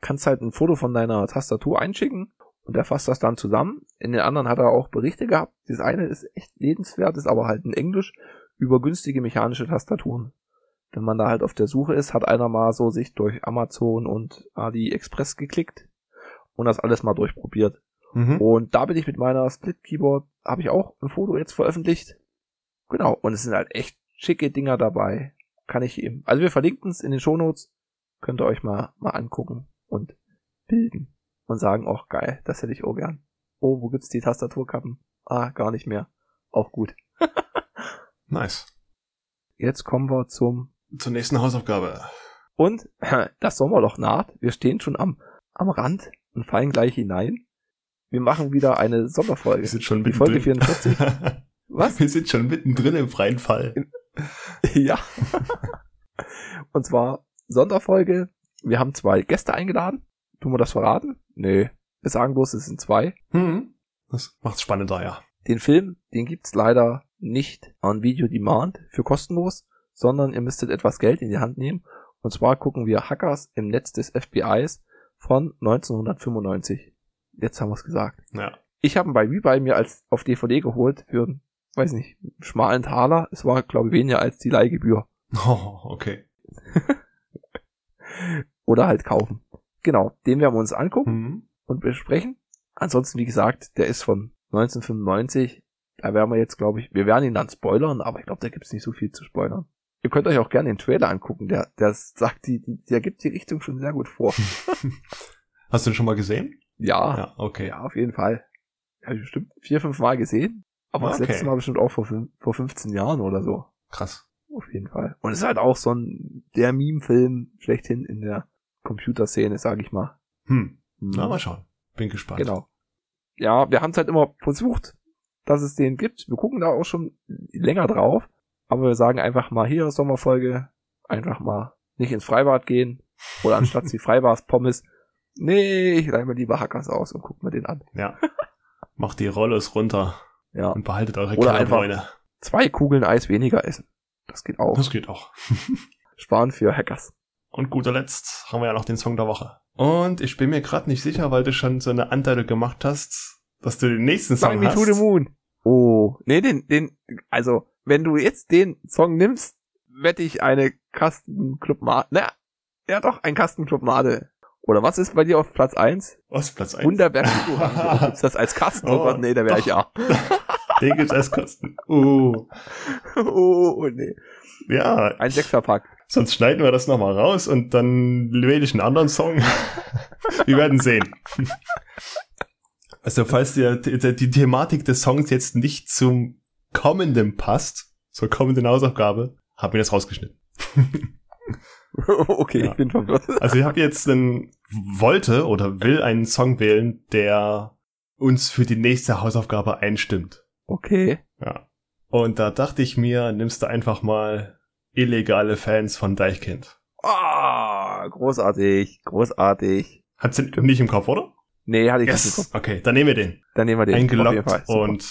B: Kannst halt ein Foto von deiner Tastatur einschicken und er fasst das dann zusammen. In den anderen hat er auch Berichte gehabt. Das eine ist echt lebenswert, ist aber halt in Englisch über günstige mechanische Tastaturen. Wenn man da halt auf der Suche ist, hat einer mal so sich durch Amazon und AliExpress geklickt und das alles mal durchprobiert.
A: mhm.
B: Und da bin ich mit meiner Split Keyboard, habe ich auch ein Foto jetzt veröffentlicht. Genau, und es sind halt echt schicke Dinger dabei. Kann ich eben. Also wir verlinken es in den Shownotes. Könnt ihr euch mal, mal angucken und bilden. Und sagen, auch geil, das hätte ich auch gern. Oh, wo gibt's die Tastaturkappen? Ah, gar nicht mehr. Auch gut.
A: Nice.
B: Jetzt kommen wir zum
A: Zur nächsten Hausaufgabe.
B: Und das Sommerloch naht. Wir stehen schon am, am Rand und fallen gleich hinein. Wir machen wieder eine
A: Wir
B: Sommerfolge.
A: sind schon
B: Die Folge
A: mittendrin.
B: 44. Was?
A: Wir sind schon mittendrin im freien Fall.
B: Ja. Und zwar Sonderfolge. Wir haben zwei Gäste eingeladen. Tun wir das verraten? Nee. Wir sagen bloß, es sind zwei.
A: Hm. Das macht's spannender, ja.
B: Den Film, den gibt's leider nicht on Video Demand für kostenlos, sondern ihr müsstet etwas Geld in die Hand nehmen. Und zwar gucken wir Hackers im Netz des FBIs von 1995. Jetzt haben wir es gesagt.
A: Ja.
B: Ich habe ihn bei Rebuy mir als auf DVD geholt für, weiß nicht, schmalen Taler. Es war, glaube ich, weniger als die Leihgebühr.
A: Oh, okay.
B: Oder halt kaufen. Genau, den werden wir uns angucken
A: Mhm.
B: und besprechen. Ansonsten, wie gesagt, der ist von 1995. Da werden wir jetzt, glaube ich, wir werden ihn dann spoilern, aber ich glaube, da gibt's nicht so viel zu spoilern. Ihr könnt euch auch gerne den Trailer angucken, der, der sagt die, die, der gibt die Richtung schon sehr gut vor.
A: Hast du den schon mal gesehen?
B: Ja,
A: Ja, okay.
B: ja, auf jeden Fall. Habe ich bestimmt vier, fünf Mal gesehen. Aber das
A: Okay.
B: letzte Mal bestimmt auch vor, vor 15 Jahren oder so.
A: Krass.
B: Auf jeden Fall. Und es ist halt auch so ein, der Meme-Film schlechthin in der Computerszene, sag ich mal.
A: Hm.
B: Mhm.
A: Na, mal schauen. Bin gespannt.
B: Genau. Ja, wir haben es halt immer versucht, dass es den gibt. Wir gucken da auch schon länger drauf. Aber wir sagen einfach mal hier, Sommerfolge, einfach mal nicht ins Freibad gehen. Oder anstatt die Freibars Pommes. Nee, ich leih mir lieber Hackers aus und guck mir den an.
A: Ja. Macht die Rollos runter
B: Ja.
A: und behaltet eure
B: Oder
A: Kellerbräune.
B: Zwei Kugeln Eis weniger essen. Das geht auch.
A: Das geht auch.
B: Sparen für Hackers.
A: Und guter Letzt haben wir ja noch den Song der Woche. Und ich bin mir gerade nicht sicher, weil du schon so eine Anteile gemacht hast, dass du den nächsten Song
B: Fly me
A: hast.
B: to the moon. Oh, nee, den, den, also, wenn du jetzt den Song nimmst, wette ich eine Kastenclub Made, na, ja doch, ein Kastenclub Made. Oder was ist bei dir auf Platz 1?
A: Was, Platz 1?
B: Wunderberg Kulturhafen. Gibt's das als Kasten? Oh,
A: Oh,
B: Gott, nee, da wäre ich ja.
A: Den gibt's als Kosten. Uh,
B: oh, nee.
A: ja,
B: Ein Sechserpack.
A: sonst schneiden wir das nochmal raus und dann wähle ich einen anderen Song. wir werden sehen. Also, falls dir die Thematik des Songs jetzt nicht zum kommenden passt, zur kommenden Hausaufgabe, hab mir das rausgeschnitten.
B: okay,
A: Ja.
B: ich bin verwirrt.
A: Also ich habe jetzt einen wollte oder will einen Song wählen, der uns für die nächste Hausaufgabe einstimmt.
B: Okay.
A: Ja. Und da dachte ich mir, nimmst du einfach mal illegale Fans von Deichkind.
B: Ah, großartig, großartig.
A: Hat's den nicht im Kopf, oder?
B: Nee, hatte ich nicht im Kopf.
A: Okay, dann nehmen wir den.
B: Dann nehmen wir den.
A: Eingeloggt und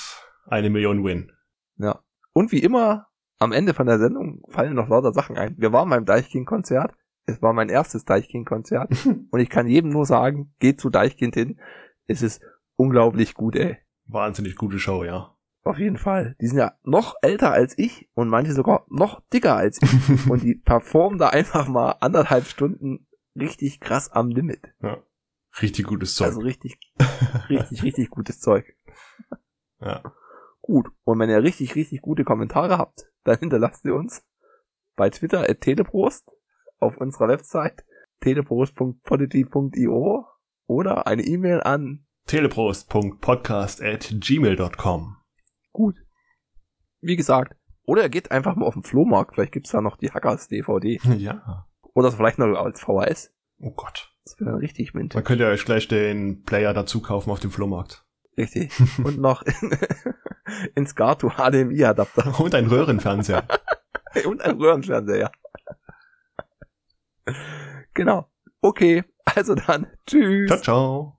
A: eine Million Win.
B: Ja. Und wie immer, am Ende von der Sendung fallen noch lauter Sachen ein. Wir waren beim Deichkind-Konzert. Es war mein erstes Deichkind-Konzert. und ich kann jedem nur sagen, geht zu Deichkind hin. Es ist unglaublich gut, ey.
A: Wahnsinnig gute Show, ja.
B: Auf jeden Fall. Die sind ja noch älter als ich und manche sogar noch dicker als ich. und die performen da einfach mal anderthalb Stunden richtig krass am Limit.
A: Richtig gutes Zeug.
B: Also richtig, richtig, richtig gutes Zeug.
A: ja.
B: Gut. Und wenn ihr richtig, richtig gute Kommentare habt, dann hinterlasst ihr uns bei Twitter at teleprost, auf unserer Website teleprost.podigy.io oder eine E-Mail an
A: Teleprost.podcast at gmail.com.
B: gut. Wie gesagt, oder ihr geht einfach mal auf den Flohmarkt, vielleicht gibt's da noch die Hackers DVD
A: Ja.
B: oder vielleicht noch als VHS.
A: Oh Gott.
B: Das wäre dann richtig mint.
A: Dann könnt ihr euch gleich den Player dazu kaufen auf dem Flohmarkt.
B: Richtig. Und noch in, in Scarto HDMI-Adapter
A: Und ein Röhrenfernseher.
B: und ein Röhrenfernseher. Genau. Okay, also dann. Tschüss.
A: ciao, ciao.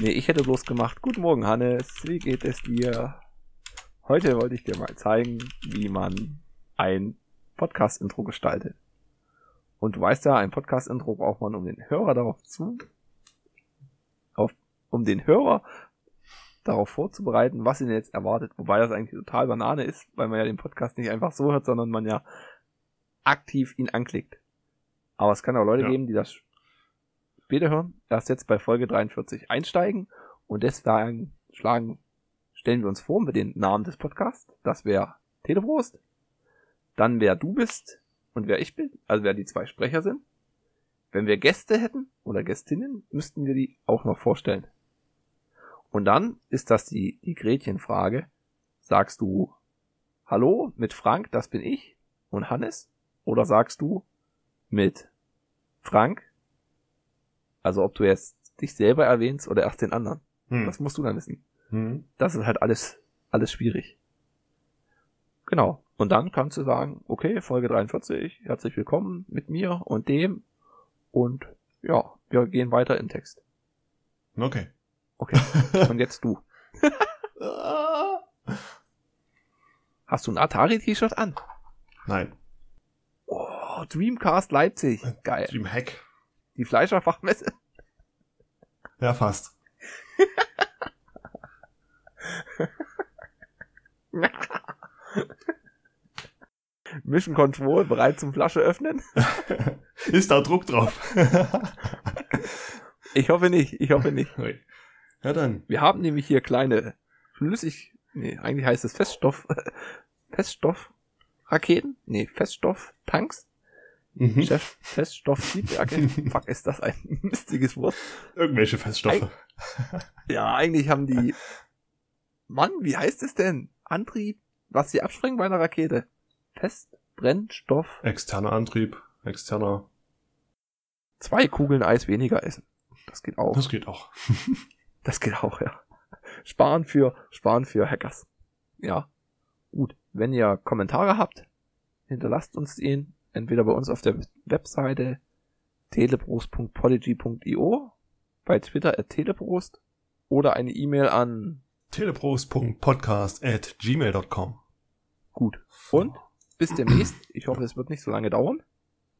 B: Nee, ich hätte bloß gemacht. Guten Morgen, Hannes. Wie geht es dir? Heute wollte ich dir mal zeigen, wie man ein Podcast-Intro gestaltet. Und du weißt ja, ein Podcast-Intro braucht man, um den Hörer darauf zu, auf, um den Hörer darauf vorzubereiten, was ihn jetzt erwartet. Wobei das eigentlich total Banane ist, weil man ja den Podcast nicht einfach so hört, sondern man ja aktiv ihn anklickt. Aber es kann auch Leute
A: Ja.
B: geben, die das später hören, erst jetzt bei Folge 43 einsteigen und deswegen schlagen, stellen wir uns vor mit den Namen des Podcasts. Das wäre Teleprost, dann wer du bist und wer ich bin, also wer die zwei Sprecher sind. Wenn wir Gäste hätten oder Gästinnen, müssten wir die auch noch vorstellen. Und dann ist das die, die Gretchenfrage. Sagst du Hallo mit Frank, das bin ich und Hannes? Oder sagst du mit Frank, also ob du jetzt dich selber erwähnst oder erst den anderen.
A: Hm.
B: Das musst du dann wissen.
A: Hm.
B: Das ist halt alles, alles schwierig. Genau. Und dann kannst du sagen, okay, Folge 43, herzlich willkommen mit mir und dem. Und ja, wir gehen weiter im Text.
A: Okay.
B: Okay. Und jetzt du. Hast du ein Atari-T-Shirt an?
A: Nein.
B: Oh, Dreamcast Leipzig. Geil.
A: Dreamhack.
B: Die Fleischerfachmesse.
A: Ja, fast.
B: Mission Control bereit zum Flasche öffnen?
A: Ist da Druck drauf?
B: Ich hoffe nicht, ich hoffe nicht.
A: Ja, dann.
B: Wir haben nämlich hier kleine flüssig, nee, eigentlich heißt es Feststoff, Feststoffraketen? Nee, Feststofftanks?
A: Mhm.
B: Chef, Feststofftriebwerke? Fuck, ist das ein mistiges Wort?
A: Irgendwelche Feststoffe.
B: Ja, eigentlich haben die, Mann, wie heißt es denn? Antrieb, was sie abspringen bei einer Rakete? Festbrennstoff,
A: Externer Antrieb, externer.
B: zwei Kugeln Eis weniger essen. Das geht auch.
A: Das geht auch.
B: Das geht auch, ja. Sparen für, sparen für Hackers. Ja. Gut. Wenn ihr Kommentare habt, hinterlasst uns ihn entweder bei uns auf der Webseite teleprost.podigy.io, bei Twitter at teleprost oder eine E-Mail an
A: teleprost.podcast at gmail.com.
B: gut. Und bis demnächst. Ich hoffe, es wird nicht so lange dauern.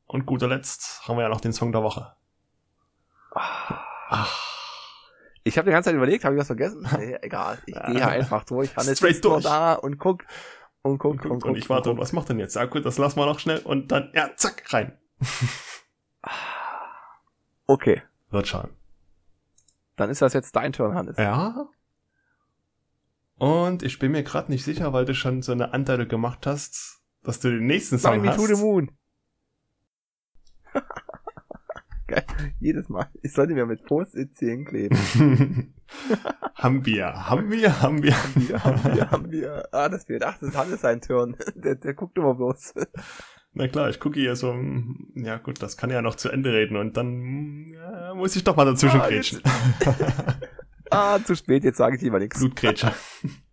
A: Und guter Letzt haben wir ja noch den Song der Woche. Ach,
B: Ich habe die ganze Zeit überlegt, habe ich was vergessen? Nee, egal. Ich gehe einfach durch. Hannes
A: Straight
B: ist nur
A: durch.
B: da und guck und guck und,
A: und, ich warte, und was macht denn jetzt? Ja gut, das lassen wir noch schnell und dann, ja, zack, rein.
B: Okay,
A: Wird schon.
B: dann ist das jetzt dein Turn, Hannes.
A: Ja. Und ich bin mir gerade nicht sicher, weil du schon so eine Anteile gemacht hast, dass du den nächsten
B: Fly
A: Song
B: me
A: hast.
B: to the moon. Geil. Jedes Mal. Ich sollte mir mit Post-its hinkleben.
A: haben wir, haben wir, haben wir.
B: Wir haben, wir haben, wir. Ah, das fehlt. Ach, das ist Hannes sein Turn. Der, der guckt immer bloß.
A: Na klar, ich gucke hier so, ja gut, das kann ja noch zu Ende reden und dann ja, muss ich doch mal dazwischen
B: Ah,
A: grätschen.
B: Ah, zu spät, jetzt sage ich lieber nichts.
A: Blutgrätsche.